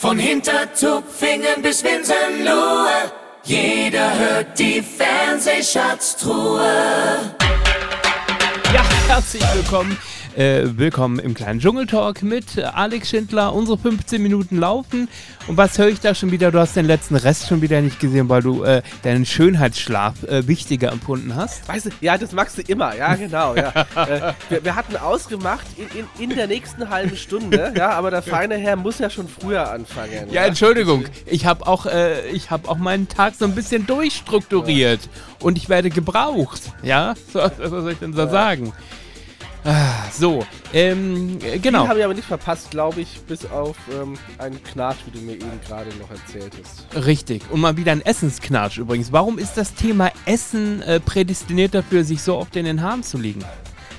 Von Hintertupfingen bis Winsenlohe, jeder hört die Fernsehschatztruhe. Ja, herzlich willkommen. Äh, willkommen im kleinen Dschungeltalk mit Alex Schindler. Unsere 15 Minuten laufen. Und was höre ich da schon wieder? Du hast den letzten Rest schon wieder nicht gesehen, weil du äh, deinen Schönheitsschlaf äh, wichtiger empfunden hast. Weißt du, ja, das magst du immer, ja, genau. Ja. äh, wir, wir, hatten ausgemacht in, in, in, der nächsten halben Stunde, ja, aber der feine Herr muss ja schon früher anfangen. Ja, ja? Entschuldigung, ich habe auch, äh, hab auch meinen Tag so ein bisschen durchstrukturiert ja. und ich werde gebraucht, ja? So, was soll ich denn so sagen? Ah, so, ähm, genau. Die habe ich aber nicht verpasst, glaube ich, bis auf ähm, einen Knatsch, wie du mir eben gerade noch erzählt hast. Richtig. Und mal wieder ein Essensknatsch übrigens. Warum ist das Thema Essen äh, prädestiniert dafür, sich so oft in den Haaren zu liegen?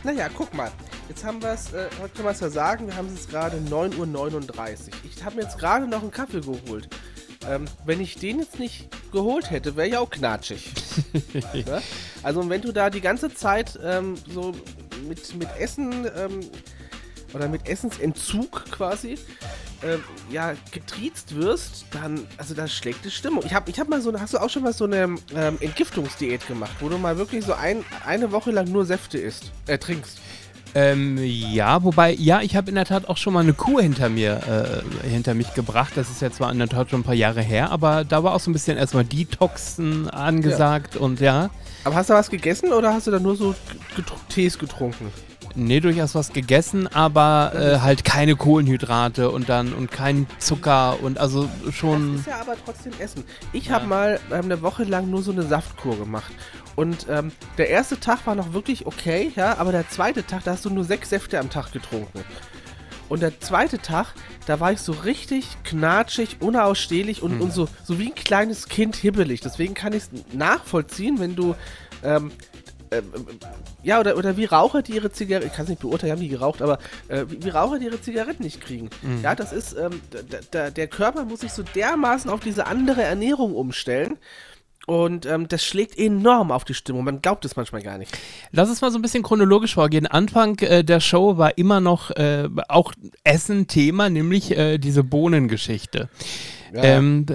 Naja, guck mal. Jetzt haben wir es, äh, heute können wir es ja sagen, wir haben es gerade 9.39 Uhr. Ich habe mir jetzt gerade noch einen Kaffee geholt. Ähm, wenn ich den jetzt nicht geholt hätte, wäre ich auch knatschig. ja? Also wenn du da die ganze Zeit ähm, so mit, mit Essen ähm, oder mit Essensentzug quasi ähm, ja, getriezt wirst, dann, also das schlägt die Stimmung. Ich habe ich hab mal so eine, hast du auch schon mal so eine ähm, Entgiftungsdiät gemacht, wo du mal wirklich so ein, eine Woche lang nur Säfte isst, äh, trinkst? Ähm, ja, wobei, ja, ich habe in der Tat auch schon mal eine Kuh hinter mir, äh, hinter mich gebracht. Das ist ja zwar in der Tat schon ein paar Jahre her, aber da war auch so ein bisschen erstmal Detoxen angesagt ja. und ja. Aber hast du was gegessen oder hast du da nur so get Tees getrunken? Nee, durchaus was gegessen, aber äh, halt keine Kohlenhydrate und dann und kein Zucker und also schon. Das ist ja aber trotzdem Essen. Ich ja. habe mal ähm, eine Woche lang nur so eine Saftkur gemacht und ähm, der erste Tag war noch wirklich okay, ja, aber der zweite Tag, da hast du nur sechs Säfte am Tag getrunken. Und der zweite Tag, da war ich so richtig knatschig, unausstehlich und, mhm. und so, so wie ein kleines Kind hibbelig. Deswegen kann ich es nachvollziehen, wenn du ähm, äh, ja, oder, oder wie Raucher, die ihre Zigaretten, ich kann es nicht beurteilen, haben die geraucht, aber äh, wie, wie, Raucher, die ihre Zigaretten nicht kriegen. Mhm. Ja, das ist, ähm, der Körper muss sich so dermaßen auf diese andere Ernährung umstellen. Und ähm, das schlägt enorm auf die Stimmung. Man glaubt es manchmal gar nicht. Lass uns mal so ein bisschen chronologisch vorgehen. Anfang äh, der Show war immer noch äh, auch Essen Thema, nämlich äh, diese Bohnengeschichte. Ja. Ähm,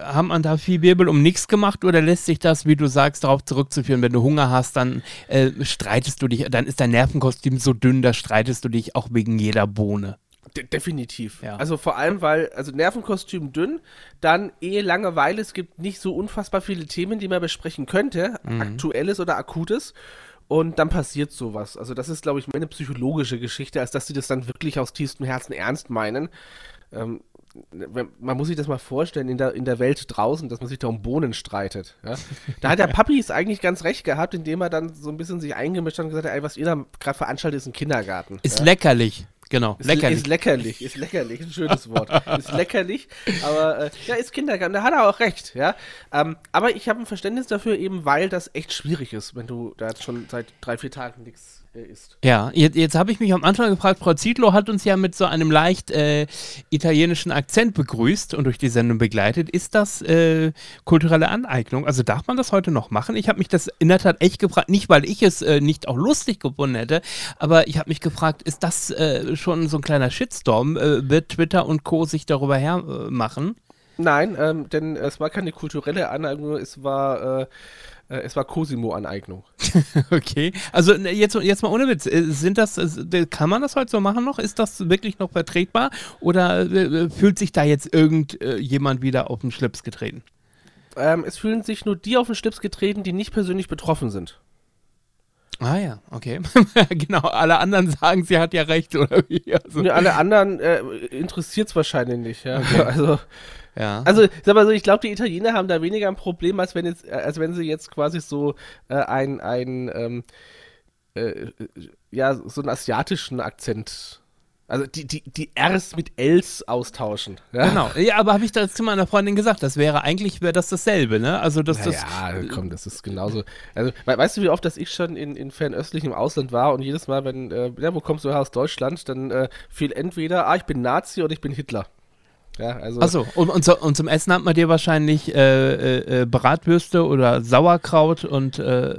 haben man da viel Wirbel um nichts gemacht oder lässt sich das, wie du sagst, darauf zurückzuführen, wenn du Hunger hast, dann äh, streitest du dich, dann ist dein Nervenkostüm so dünn, da streitest du dich auch wegen jeder Bohne. De definitiv. Ja. Also vor allem, weil, also Nervenkostüm dünn, dann eh Langeweile, es gibt nicht so unfassbar viele Themen, die man besprechen könnte, mhm. aktuelles oder akutes. Und dann passiert sowas. Also das ist, glaube ich, mehr eine psychologische Geschichte, als dass sie das dann wirklich aus tiefstem Herzen ernst meinen. Ähm, man muss sich das mal vorstellen, in der, in der Welt draußen, dass man sich da um Bohnen streitet. Ja? Da hat der Papi es eigentlich ganz recht gehabt, indem er dann so ein bisschen sich eingemischt hat und gesagt hat, ey, was ihr da gerade veranstaltet, ist ein Kindergarten. Ist ja? leckerlich. Genau, ist, leckerlich. Ist leckerlich, ist leckerlich, ein schönes Wort. ist leckerlich, aber äh, ja, ist Kindergarten, da hat er auch recht, ja. Ähm, aber ich habe ein Verständnis dafür, eben weil das echt schwierig ist, wenn du da jetzt schon seit drei, vier Tagen nichts ist. Ja, jetzt, jetzt habe ich mich am Anfang gefragt, Frau Zietlow hat uns ja mit so einem leicht äh, italienischen Akzent begrüßt und durch die Sendung begleitet. Ist das äh, kulturelle Aneignung? Also darf man das heute noch machen? Ich habe mich das in der Tat echt gefragt, nicht weil ich es äh, nicht auch lustig gefunden hätte, aber ich habe mich gefragt, ist das äh, schon so ein kleiner Shitstorm? Äh, wird Twitter und Co. sich darüber hermachen? Nein, ähm, denn es war keine kulturelle Aneignung, es war äh, es war Cosimo-Aneignung. okay. Also ne, jetzt, jetzt mal ohne Witz. Äh, sind das, äh, kann man das heute so machen noch? Ist das wirklich noch vertretbar? Oder fühlt sich da jetzt irgendjemand wieder auf den Schlips getreten? Ähm, es fühlen sich nur die auf den Schlips getreten, die nicht persönlich betroffen sind. Ah ja, okay. genau, alle anderen sagen, sie hat ja recht, oder wie? Also. Ja, alle anderen äh, interessiert es wahrscheinlich nicht, ja. Okay. Also, ja. Also, sag mal so, ich glaube, die Italiener haben da weniger ein Problem, als wenn, jetzt, als wenn sie jetzt quasi so äh, ein, ein ähm, äh, ja, so einen asiatischen Akzent also die, die, die Rs mit Ls austauschen. Ja? Genau. Ja, aber habe ich das zu meiner Freundin gesagt, das wäre eigentlich wäre das dasselbe, ne? Also das, naja, das. komm, das ist genauso. Also, weißt du, wie oft, dass ich schon in, in fernöstlichem Ausland war und jedes Mal, wenn, äh, ja, wo kommst du her aus Deutschland, dann äh, fiel entweder, ah, ich bin Nazi oder ich bin Hitler. Ja, also Achso, und, und, so, und zum Essen hat man dir wahrscheinlich äh, äh, äh Bratwürste oder Sauerkraut und. Äh,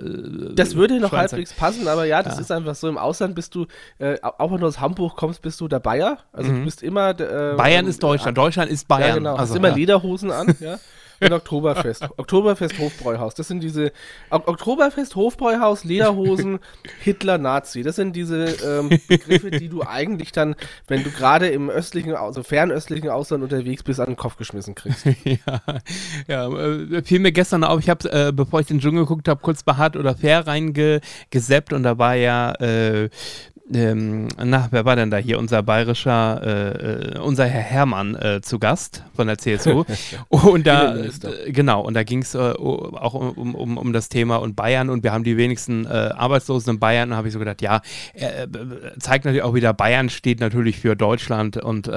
das würde noch halbwegs passen, aber ja, das Ja. ist einfach so. Im Ausland bist du, äh, auch wenn du aus Hamburg kommst, bist du der Bayer. Also Mhm. du bist immer. Äh, Bayern ist Deutschland, Deutschland ist Bayern. Ja, genau. Also, hast immer ja. Lederhosen an, ja. Und Oktoberfest. Oktoberfest Hofbräuhaus. Das sind diese Ok Oktoberfest Hofbräuhaus, Lederhosen, Hitler, Nazi. Das sind diese ähm, Begriffe, die du eigentlich dann, wenn du gerade im östlichen, also fernöstlichen Ausland unterwegs bist, an den Kopf geschmissen kriegst. ja, ja äh, fiel mir gestern auf, ich habe, äh, bevor ich den Dschungel geguckt habe, kurz bei Hart oder Fair reingeseppt und da war ja, äh, ähm, na, wer war denn da hier? Unser bayerischer, äh, äh, unser Herr Hermann äh, zu Gast von der CSU. und da, äh, genau, und da ging es äh, auch um, um, um das Thema und Bayern und wir haben die wenigsten äh, Arbeitslosen in Bayern. Und habe ich so gedacht, ja, zeigt natürlich auch wieder, Bayern steht natürlich für Deutschland und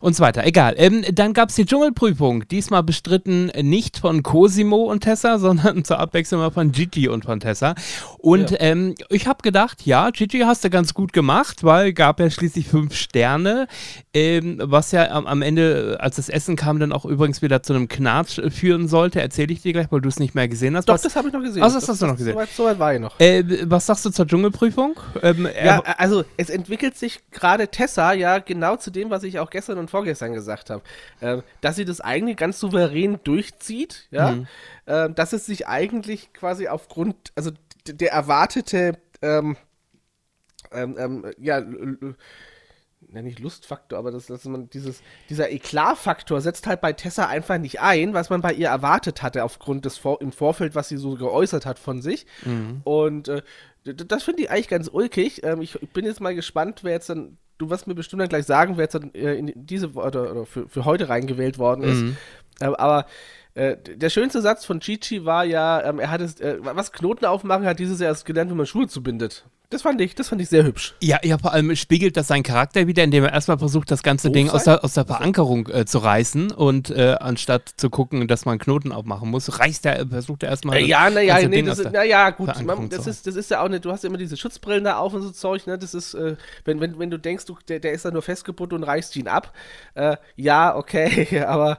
und so weiter. Egal. Ähm, dann gab es die Dschungelprüfung. Diesmal bestritten nicht von Cosimo und Tessa, sondern zur Abwechslung mal von Gigi und von Tessa. Und Ja. ähm, ich habe gedacht, ja, Gigi hast du ganz gut gemacht, weil gab ja schließlich fünf Sterne, ähm, was ja am, am Ende, als das Essen kam, dann auch übrigens wieder zu einem Knatsch äh, führen sollte. Erzähle ich dir gleich, weil du es nicht mehr gesehen hast. Doch, was, das habe ich noch gesehen. Ach, das hast du noch gesehen. Soweit, soweit war ich noch. äh, was sagst du zur Dschungelprüfung? Ähm, Ja, also es entwickelt sich gerade Tessa ja genau zu dem, was ich auch gestern und vorgestern gesagt habe. Ähm, dass sie das eigentlich ganz souverän durchzieht, ja. Mhm. Ähm, dass es sich eigentlich quasi aufgrund, also der erwartete, ähm, ähm, ähm, ja, ja, nicht Lustfaktor, aber das, dass man dieses, dieser Eklatfaktor setzt halt bei Tessa einfach nicht ein, was man bei ihr erwartet hatte, aufgrund des Vor im Vorfeld, was sie so geäußert hat von sich. Und äh, das finde ich eigentlich ganz ulkig. Ähm, ich, bin jetzt mal gespannt, wer jetzt dann, du wirst mir bestimmt dann gleich sagen, wer jetzt dann äh, in diese oder, oder für, für heute reingewählt worden ist. Ähm, aber äh, der schönste Satz von Chichi war ja, ähm, er hat es, äh, was Knoten aufmachen, hat dieses Jahr erst gelernt, wie man Schuhe zubindet. Das fand ich, das fand ich sehr hübsch. Ja, ja, vor allem spiegelt das seinen Charakter wieder, indem er erstmal versucht, das ganze Doof Ding aus der, aus der Verankerung äh, zu reißen und äh, anstatt zu gucken, dass man Knoten aufmachen muss, reißt er, versucht er erstmal. Äh, ja, naja, nee, das ist, naja, gut, man, das, ist, das ist ja auch nicht, du hast ja immer diese Schutzbrillen da auf und so Zeug, ne, das ist, äh, wenn, wenn, wenn du denkst, du, der, der ist da nur festgebunden und reißt ihn ab, ja, okay, aber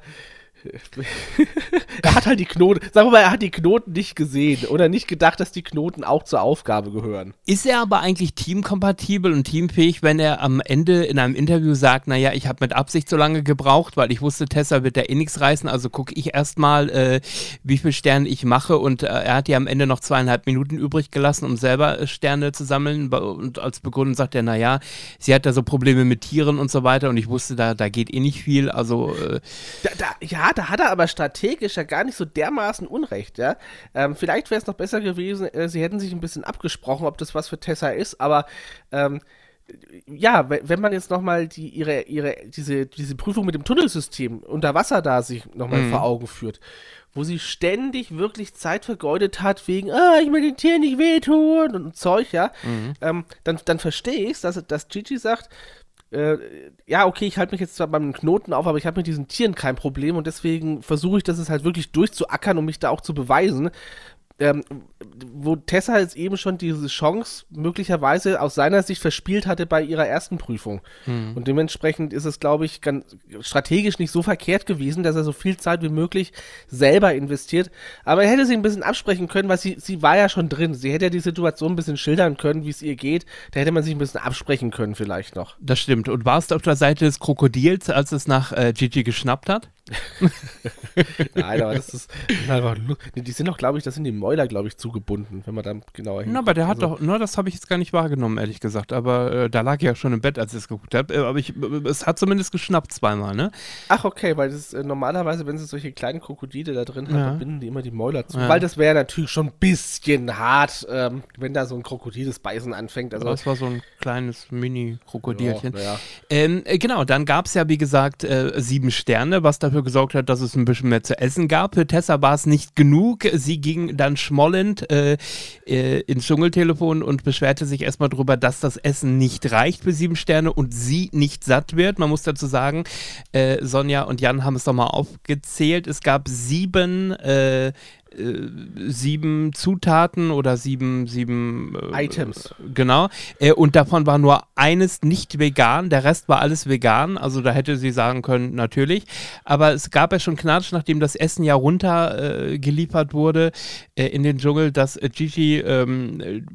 er hat halt die Knoten, sagen wir mal, er hat die Knoten nicht gesehen oder nicht gedacht, dass die Knoten auch zur Aufgabe gehören. Ist er aber eigentlich teamkompatibel und teamfähig, wenn er am Ende in einem Interview sagt, naja, ich habe mit Absicht so lange gebraucht, weil ich wusste, Tessa wird da eh nichts reißen, also gucke ich erstmal, äh, wie viele Sterne ich mache und äh, er hat ja am Ende noch zweieinhalb Minuten übrig gelassen, um selber äh, Sterne zu sammeln und als Begründung sagt er, naja, sie hat da so Probleme mit Tieren und so weiter und ich wusste, da, da geht eh nicht viel, also äh, Da, da, ja, da hat er aber strategisch ja gar nicht so dermaßen Unrecht, ja. Ähm, vielleicht wäre es noch besser gewesen, äh, sie hätten sich ein bisschen abgesprochen, ob das was für Tessa ist, aber ähm, ja, we- wenn man jetzt nochmal die, ihre, ihre, diese, diese Prüfung mit dem Tunnelsystem unter Wasser da sich nochmal vor Augen führt, wo sie ständig wirklich Zeit vergeudet hat, wegen, ah, ich will den Tieren nicht wehtun und Zeug, ja, ähm, dann, dann verstehe ich dass, dass Gigi sagt, äh, ja, okay, ich halte mich jetzt zwar beim Knoten auf, aber ich habe mit diesen Tieren kein Problem und deswegen versuche ich das jetzt halt wirklich durchzuackern, um mich da auch zu beweisen. Ähm, wo Tessa jetzt eben schon diese Chance möglicherweise aus seiner Sicht verspielt hatte bei ihrer ersten Prüfung. Und dementsprechend ist es, glaube ich, ganz strategisch nicht so verkehrt gewesen, dass er so viel Zeit wie möglich selber investiert. Aber er hätte sie ein bisschen absprechen können, weil sie, sie war ja schon drin. Sie hätte ja die Situation ein bisschen schildern können, wie es ihr geht. Da hätte man sich ein bisschen absprechen können vielleicht noch. das stimmt. Und warst du auf der Seite des Krokodils, als es nach äh, Gigi geschnappt hat? Nein, aber das ist einfach. Die sind doch, glaube ich, das sind die Mäuler, glaube ich, zugebunden, wenn man da genauer Na, aber der hat Also- doch, na, das habe ich jetzt gar nicht wahrgenommen, ehrlich gesagt. Aber äh, da lag ich ja schon im Bett, als ich es geguckt habe. Äh, aber ich, äh, es hat zumindest geschnappt zweimal, ne? Ach, okay, weil das äh, normalerweise, wenn sie solche kleinen Krokodile da drin hat, Ja. dann binden die immer die Mäuler zu. Ja. Weil das wäre natürlich schon ein bisschen hart, ähm, wenn da so ein Krokodil das Beißen anfängt. Also, Aber es war so ein kleines Mini-Krokodilchen. Ja. Ähm, äh, genau, dann gab es ja, wie gesagt, äh, sieben Sterne, was dafür gesorgt hat, dass es ein bisschen mehr zu essen gab. Für Tessa war es nicht genug. Sie ging dann schmollend äh, äh, ins Dschungeltelefon und beschwerte sich erstmal darüber, dass das Essen nicht reicht für sieben Sterne und sie nicht satt wird. Man muss dazu sagen, äh, Sonja und Jan haben es doch mal aufgezählt. Es gab sieben äh, sieben Zutaten oder sieben, sieben äh, Items. Genau. Äh, und davon war nur eines nicht vegan, der Rest war alles vegan. Also da hätte sie sagen können, natürlich. Aber es gab ja schon Knatsch, nachdem das Essen ja runtergeliefert äh, wurde äh, in den Dschungel, dass Gigi ähm,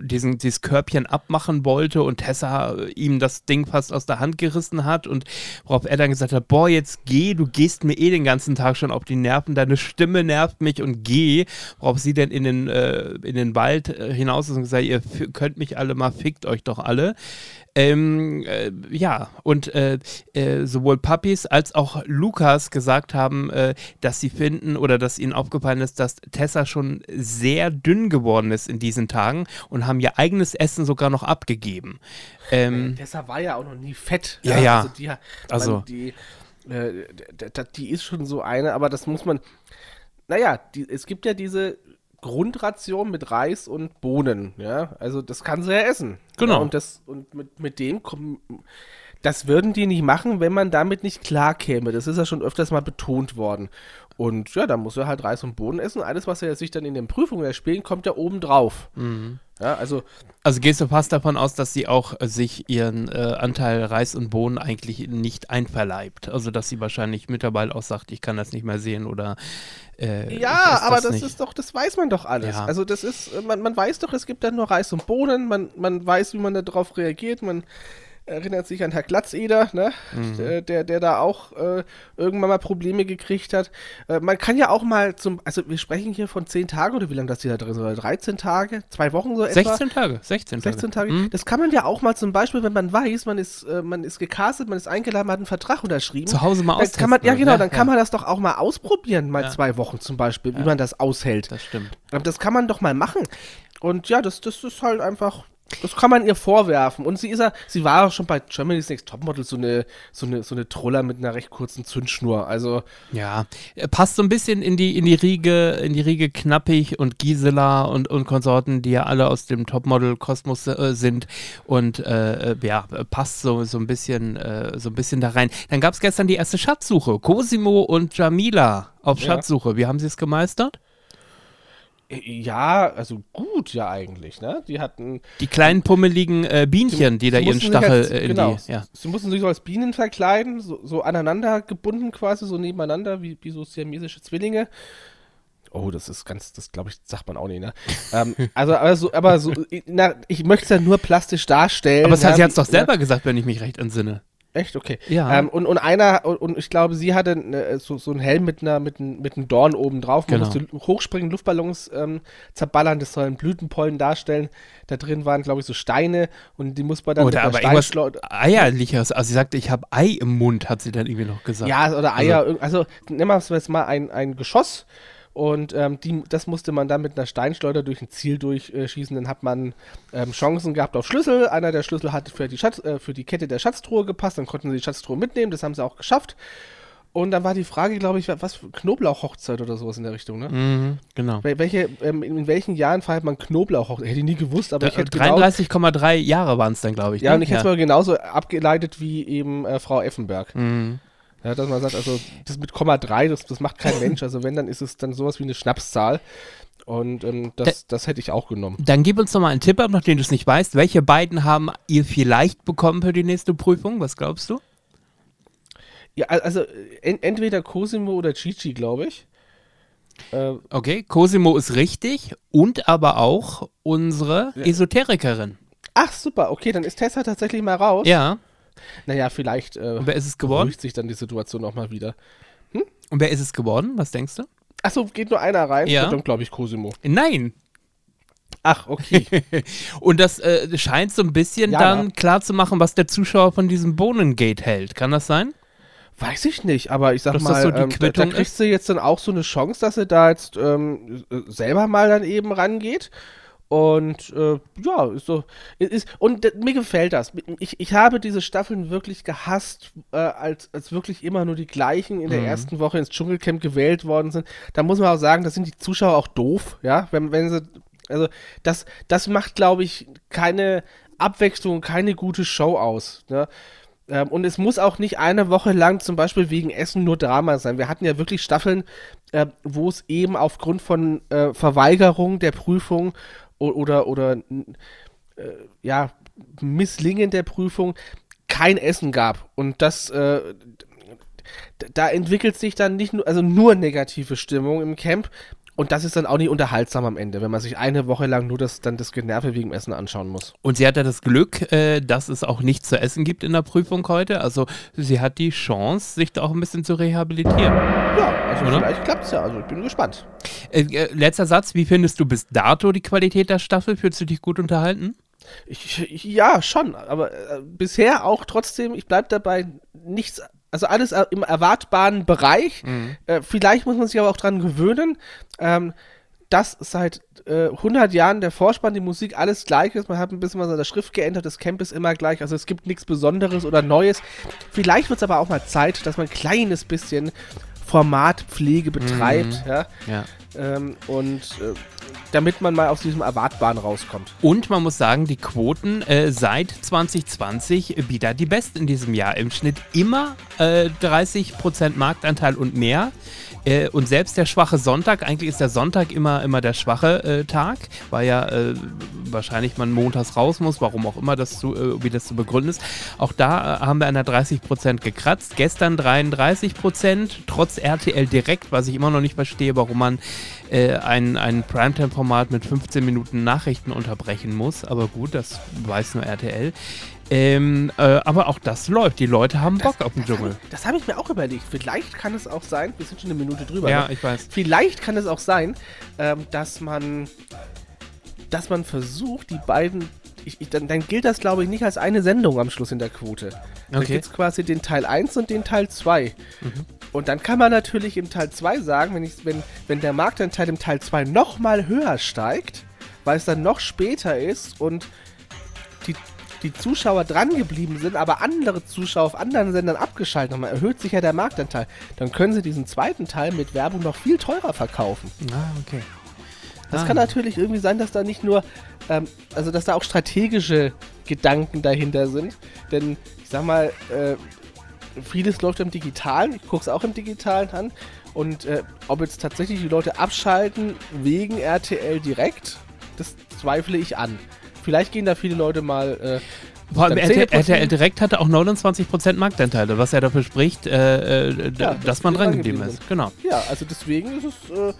diesen, dieses Körbchen abmachen wollte und Tessa ihm das Ding fast aus der Hand gerissen hat und worauf er dann gesagt hat, boah, jetzt geh, du gehst mir eh den ganzen Tag schon auf die Nerven, deine Stimme nervt mich und geh, worauf sie denn in den, äh, in den Wald äh, hinaus ist und gesagt, ihr könnt mich alle mal, fickt euch doch alle. Ähm, äh, ja, und äh, äh, sowohl Puppies als auch Lukas gesagt haben, äh, dass sie finden oder dass ihnen aufgefallen ist, dass Tessa schon sehr dünn geworden ist in diesen Tagen und haben ihr eigenes Essen sogar noch abgegeben. Ähm, Tessa war ja auch noch nie fett. Ja, ja. Also, die, also die, äh, die ist schon so eine, aber das muss man. Naja, die, es gibt ja diese Grundration mit Reis und Bohnen, ja. Also das kann sie ja essen. Genau. Ja, und das, und mit, mit dem kommen. Das würden die nicht machen, wenn man damit nicht klar käme. Das ist ja schon öfters mal betont worden. Und ja, da muss er halt Reis und Bohnen essen. Alles, was er sich dann in den Prüfungen erspielen, kommt ja oben drauf. Mhm. Ja, also, also gehst du fast davon aus, dass sie auch äh, sich ihren äh, Anteil Reis und Bohnen eigentlich nicht einverleibt. Also dass sie wahrscheinlich mittlerweile auch sagt, ich kann das nicht mehr sehen oder äh, Ja, aber das, das ist doch, das weiß man doch alles. Ja. Also das ist, man, man weiß doch, es gibt dann nur Reis und Bohnen, man, man weiß, wie man darauf reagiert, man erinnert sich an Herr Glatzeder, ne? Mhm. Der, der da auch äh, irgendwann mal Probleme gekriegt hat. Äh, man kann ja auch mal zum, also wir sprechen hier von 10 Tagen oder wie lange das hier da drin ist, 13 Tage, zwei Wochen so etwa. 16 Tage, 16 Tage. 16 Tage. Mhm. Das kann man ja auch mal zum Beispiel, wenn man weiß, man ist, äh, man ist gecastet, man ist eingeladen, man hat einen Vertrag unterschrieben. Zu Hause mal austesten. Kann man, ja genau, dann ja. kann man das doch auch mal ausprobieren, mal ja. zwei Wochen zum Beispiel, wie man das aushält. Das stimmt. Das kann man doch mal machen. Und ja, das, das ist halt einfach, das kann man ihr vorwerfen. Und sie ist ja, sie war auch schon bei Germany's Next Topmodel so eine, so eine, so eine Troller mit einer recht kurzen Zündschnur. Also. Ja, passt so ein bisschen in die, in die Riege, in die Riege Knappig und Gisela und, und Konsorten, die ja alle aus dem Topmodel-Kosmos äh, sind. Und äh, ja, passt so, so ein bisschen, äh, so ein bisschen da rein. Dann gab es gestern die erste Schatzsuche. Cosimo und Jamila auf Schatzsuche. Wie haben sie es gemeistert? Ja, also gut ja eigentlich, ne? Die hatten. Die kleinen pummeligen äh, Bienchen, die, die da ihren Stachel halt, äh, in genau, die. Ja. Sie mussten sich so als Bienen verkleiden, so, so aneinander gebunden quasi, so nebeneinander, wie, wie so siamesische Zwillinge. Oh, das ist ganz, das glaube ich, sagt man auch nicht, ne? ähm, also, aber so, aber so, na, ich möchte es ja nur plastisch darstellen. Aber das hat sie jetzt doch selber ja. gesagt, wenn ich mich recht entsinne. Echt? Okay. Ja. Ähm, und, und einer, und, und, ich glaube, sie hatte ne, so, so einen Helm mit, einer, mit, ein, mit einem Dorn oben drauf. Man genau. musste hochspringen, Luftballons ähm, zerballern, das sollen Blütenpollen darstellen. Da drin waren, glaube ich, so Steine und die muss man dann oder aber irgendwas Eierliches. Also sie sagte, ich habe Ei im Mund, hat sie dann irgendwie noch gesagt. Ja, oder Eier. Also, also nehmen wir jetzt mal ein, ein Geschoss und ähm, die, das musste man dann mit einer Steinschleuder durch ein Ziel durchschießen. Dann hat man ähm, Chancen gehabt auf Schlüssel. Einer der Schlüssel hat für die, Schatz, äh, für die Kette der Schatztruhe gepasst. Dann konnten sie die Schatztruhe mitnehmen. Das haben sie auch geschafft. Und dann war die Frage, glaube ich, was für Knoblauchhochzeit oder sowas in der Richtung, ne? Mhm, genau. Welche, ähm, in welchen Jahren feiert man Knoblauchhochzeit? Hätte ich nie gewusst, aber da, ich hätte 33,3 genau, Jahre waren es dann, glaube ich. Ja, ne? und ich hätte es mal genauso abgeleitet wie eben äh, Frau Effenberg. Mhm. Ja, dass man sagt, also das mit Komma 3, das, das macht kein Mensch. Also wenn, dann ist es dann sowas wie eine Schnapszahl. Und ähm, das, das hätte ich auch genommen. Dann gib uns noch mal einen Tipp ab, nachdem du es nicht weißt. Welche beiden haben ihr vielleicht bekommen für die nächste Prüfung? Was glaubst du? Ja, also en entweder Cosimo oder Chichi, glaube ich. Äh, okay, Cosimo ist richtig und aber auch unsere ja. Esoterikerin. Ach, super, okay, dann ist Tessa tatsächlich mal raus. Ja. Naja, vielleicht äh, Und wer ist es geworden? beruhigt sich dann die Situation auch mal wieder. Hm? Und wer ist es geworden? Was denkst du? Achso, geht nur einer rein? Ja. Dann glaube ich Cosimo. Nein. Ach, okay. und das äh, scheint so ein bisschen ja, dann klar zu machen, was der Zuschauer von diesem Bohnengate hält. Kann das sein? Weiß ich nicht, aber ich sag dass mal, so ähm, da, da kriegst du jetzt dann auch so eine Chance, dass er da jetzt ähm, selber mal dann eben rangeht. Und äh, ja, ist so. Ist, und mir gefällt das. Ich, ich habe diese Staffeln wirklich gehasst, äh, als, als wirklich immer nur die gleichen in der mhm. ersten Woche ins Dschungelcamp gewählt worden sind. Da muss man auch sagen, da sind die Zuschauer auch doof, ja, wenn, wenn sie. Also, das, das macht, glaube ich, keine Abwechslung, keine gute Show aus. Ne? Ähm, und es muss auch nicht eine Woche lang zum Beispiel wegen Essen nur Drama sein. Wir hatten ja wirklich Staffeln, äh, wo es eben aufgrund von äh, Verweigerung der Prüfung oder, oder äh, ja, Misslingen der Prüfung kein Essen gab. Und das, äh, da entwickelt sich dann nicht nur, also nur negative Stimmung im Camp. Und das ist dann auch nicht unterhaltsam am Ende, wenn man sich eine Woche lang nur das, dann das Generve wegen Essen anschauen muss. Und sie hat ja das Glück, äh, dass es auch nichts zu essen gibt in der Prüfung heute. Also sie hat die Chance, sich da auch ein bisschen zu rehabilitieren. Ja, also Oder? vielleicht klappt es ja. Also ich bin gespannt. Äh, äh, letzter Satz, wie findest du bis dato die Qualität der Staffel? Fühlst du dich gut unterhalten? Ich, ja, schon. Aber äh, bisher auch trotzdem, ich bleibe dabei, nichts also alles im erwartbaren Bereich. Mhm. Äh, vielleicht muss man sich aber auch dran gewöhnen, ähm, dass seit äh, 100 Jahren der Vorspann, die Musik alles gleich ist. Man hat ein bisschen was an der Schrift geändert, das Camp ist immer gleich. Also es gibt nichts Besonderes oder Neues. Vielleicht wird es aber auch mal Zeit, dass man ein kleines bisschen Formatpflege betreibt. Mhm. Ja? ja. Ähm, und äh, damit man mal aus diesem Erwartbaren rauskommt. Und man muss sagen, die Quoten äh, seit 2020 wieder die besten in diesem Jahr. Im Schnitt immer äh, 30% Marktanteil und mehr. Äh, und selbst der schwache Sonntag, eigentlich ist der Sonntag immer, immer der schwache äh, Tag, weil ja äh, wahrscheinlich man montags raus muss, warum auch immer das zu, äh, wie das zu begründen ist. Auch da äh, haben wir an der 30% gekratzt. Gestern 33%, trotz RTL Direkt, was ich immer noch nicht verstehe, warum man äh, ein, ein Primetime-Format mit 15 Minuten Nachrichten unterbrechen muss. Aber gut, das weiß nur RTL. Ähm, äh, aber auch das läuft. Die Leute haben Bock das, auf den Dschungel. Das habe ich mir auch überlegt. Vielleicht kann es auch sein, wir sind schon eine Minute drüber. Ja, ne? ich weiß. Vielleicht kann es auch sein, ähm, dass man, dass man versucht, die beiden ich, ich, dann, dann, gilt das, glaube ich, nicht als eine Sendung am Schluss in der Quote. Okay. gibt es quasi den Teil 1 und den Teil 2. Mhm. Und dann kann man natürlich im Teil 2 sagen, wenn, ich, wenn, wenn der Marktanteil im Teil 2 nochmal höher steigt, weil es dann noch später ist und die, die Zuschauer dran geblieben sind, aber andere Zuschauer auf anderen Sendern abgeschaltet haben, erhöht sich ja der Marktanteil. Dann können sie diesen zweiten Teil mit Werbung noch viel teurer verkaufen. Ah, okay. Das ah. kann natürlich irgendwie sein, dass da nicht nur, ähm, also dass da auch strategische Gedanken dahinter sind. Denn ich sag mal, äh, vieles läuft im Digitalen, ich gucke es auch im Digitalen an. Und äh, ob jetzt tatsächlich die Leute abschalten wegen RTL direkt, das zweifle ich an. Vielleicht gehen da viele Leute mal. Äh, Vor allem RTL, RTL, Direkt hatte auch 29% Marktanteile, was ja dafür spricht, äh, äh ja, dass man dran geblieben ist. Genau. Ja, also deswegen ist es äh,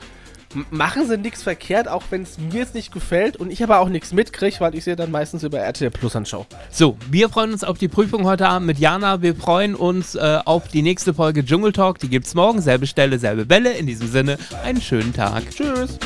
machen sie nichts verkehrt, auch wenn es mir jetzt nicht gefällt und ich aber auch nichts mitkriege, weil ich sie dann meistens über RTL Plus anschaue. So, wir freuen uns auf die Prüfung heute Abend mit Jana. Wir freuen uns äh, auf die nächste Folge Dschungel Talk. Die gibt's morgen. Selbe Stelle, selbe Bälle. In diesem Sinne, einen schönen Tag. Tschüss.